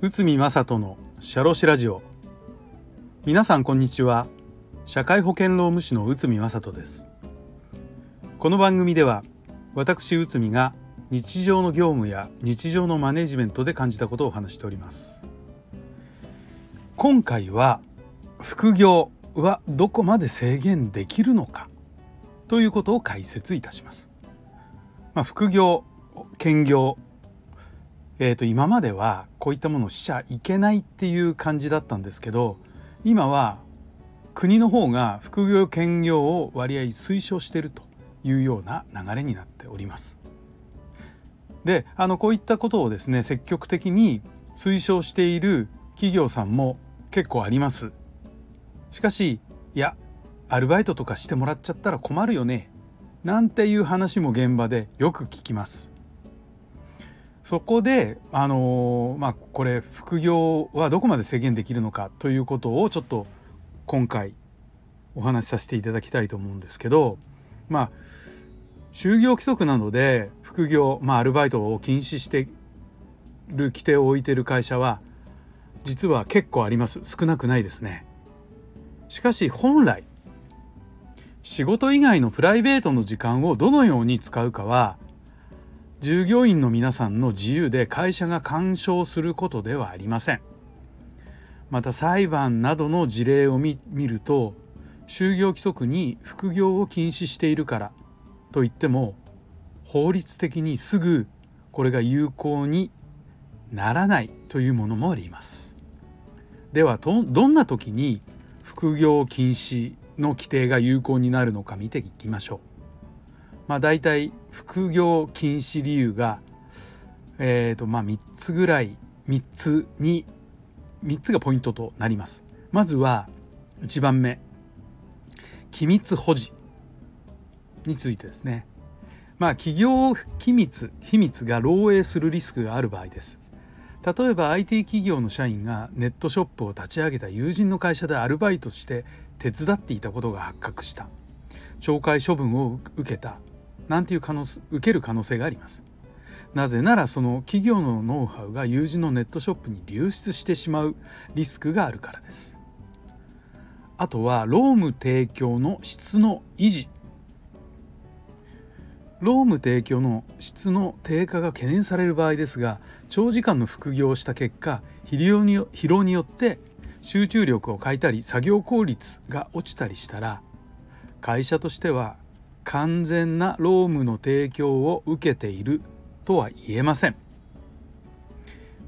宇見正人のシャロシラジオ。皆さんこんにちは。社会保険労務士の宇見正人です。この番組では私宇見が日常の業務や日常のマネジメントで感じたことをお話しております。今回は副業はどこまで制限できるのかということを解説いたします。まあ、副業兼業えー、と今まではこういったものをしちゃいけないっていう感じだったんですけど今は国の方が副業兼業を割合推奨しているというような流れになっております。であのこういったことをですね積極的に推奨している企業さんも結構あります。しかしいやアルバイトとかしてもらっちゃったら困るよねなんていう話も現場でよく聞きます。そこであのまあこれ副業はどこまで制限できるのかということをちょっと今回お話しさせていただきたいと思うんですけどまあ就業規則などで副業、まあ、アルバイトを禁止してる規定を置いてる会社は実は結構あります少なくないですね。しかし本来仕事以外のプライベートの時間をどのように使うかは従業員の皆さんの自由で会社が干渉することではありません。また裁判などの事例を見ると就業規則に副業を禁止しているからといっても法律的にすぐこれが有効にならないというものもあります。ではどんな時に副業禁止の規定が有効になるのか見ていきましょう。まあ、大体副業禁止理由が、えーとまあ、3つぐらい3つに3つがポイントとなります。まずは1番目機密保持についてですね。まあ企業機密秘密が漏洩するリスクがある場合です。例えば IT 企業の社員がネットショップを立ち上げた友人の会社でアルバイトして手伝っていたことが発覚した。懲戒処分を受けた。なんていう可能受ける可能性があります。なぜならその企業のノウハウが友人のネットショップに流出してしまう。リスクがあるからです。あとは労務提供の質の維持。労務提供の質の低下が懸念される場合ですが長時間の副業をした結果疲労に疲労によって集中力を欠いたり作業効率が落ちたりしたら会社としては完全な労務の提供を受けているとは言えません。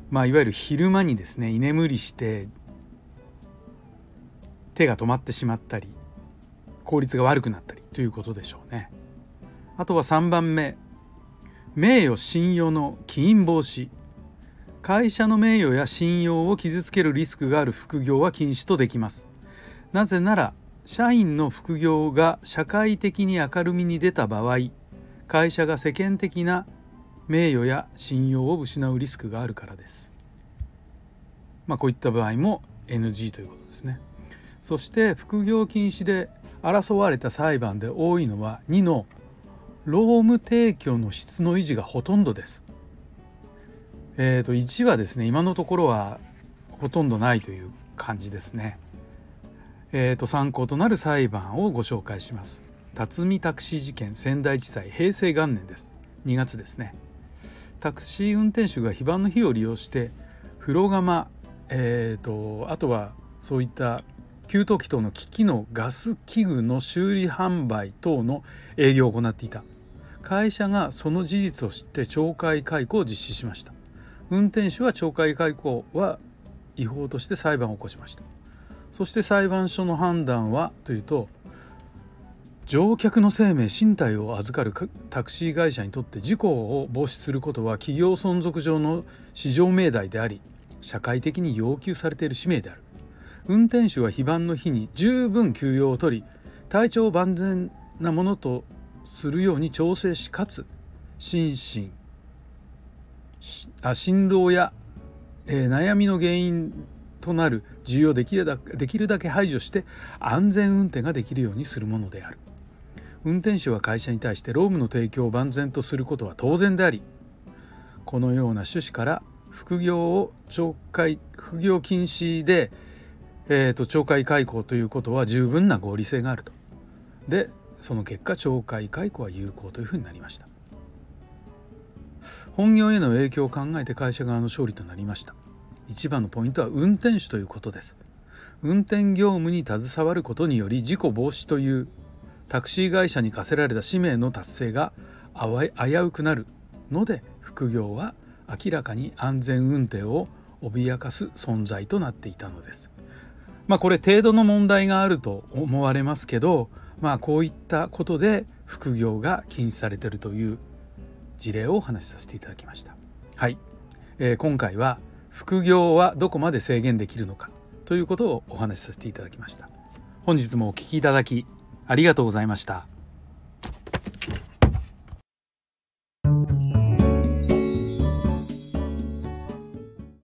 まあ、いわゆる昼間にですね居眠りして手が止まってしまったり効率が悪くなったりということでしょうね。あとは3番目名誉信用の起因防止会社の名誉や信用を傷つけるリスクがある副業は禁止とできます。なぜなら社員の副業が社会的に明るみに出た場合会社が世間的な名誉や信用を失うリスクがあるからです。まあこういった場合も NG ということですね。そして副業禁止で争われた裁判で多いのは2の労務提供の質の維持がほとんどです。えー、と1はですね今のところはほとんどないという感じですね。えー、と参考となる裁判をご紹介します。辰巳タクシー事件仙台地裁平成元年です。2月ですね。タクシー運転手が非番の日を利用して風呂釜、えーと、あとはそういった給湯器等の機器のガス器具の修理販売等の営業を行っていた会社がその事実を知って懲戒解雇を実施しました運転手は懲戒解雇は違法として裁判を起こしました。そして裁判所の判断はというと乗客の生命身体を預かるタクシー会社にとって事故を防止することは企業存続上の市場命題であり社会的に要求されている使命である。運転手は非番の日に十分休養を取り体調万全なものとするように調整しかつ心身あ心労や、えー、悩みの原因となる需要できるだできるだけ排除して安全運転ができるようにするものである運転手は会社に対して労務の提供を万全とすることは当然でありこのような趣旨から副業を懲戒副業禁止で、えーと、懲戒解雇ということは十分な合理性があると。でその結果懲戒解雇は有効というふうになりました。本業への影響を考えて会社側の勝利となりました。一番のポイントは運転手ということです。運転業務に携わることにより事故防止というタクシー会社に課せられた使命の達成が危うくなるので副業は明らかに安全運転を脅かす存在となっていたのです。まあこれ程度の問題があると思われますけどまあこういったことで副業が禁止されているという事例をお話しさせていただきました。はい、えー、今回は副業はどこまで制限できるのかということをお話しさせていただきました。本日もお聴きいただきありがとうございました。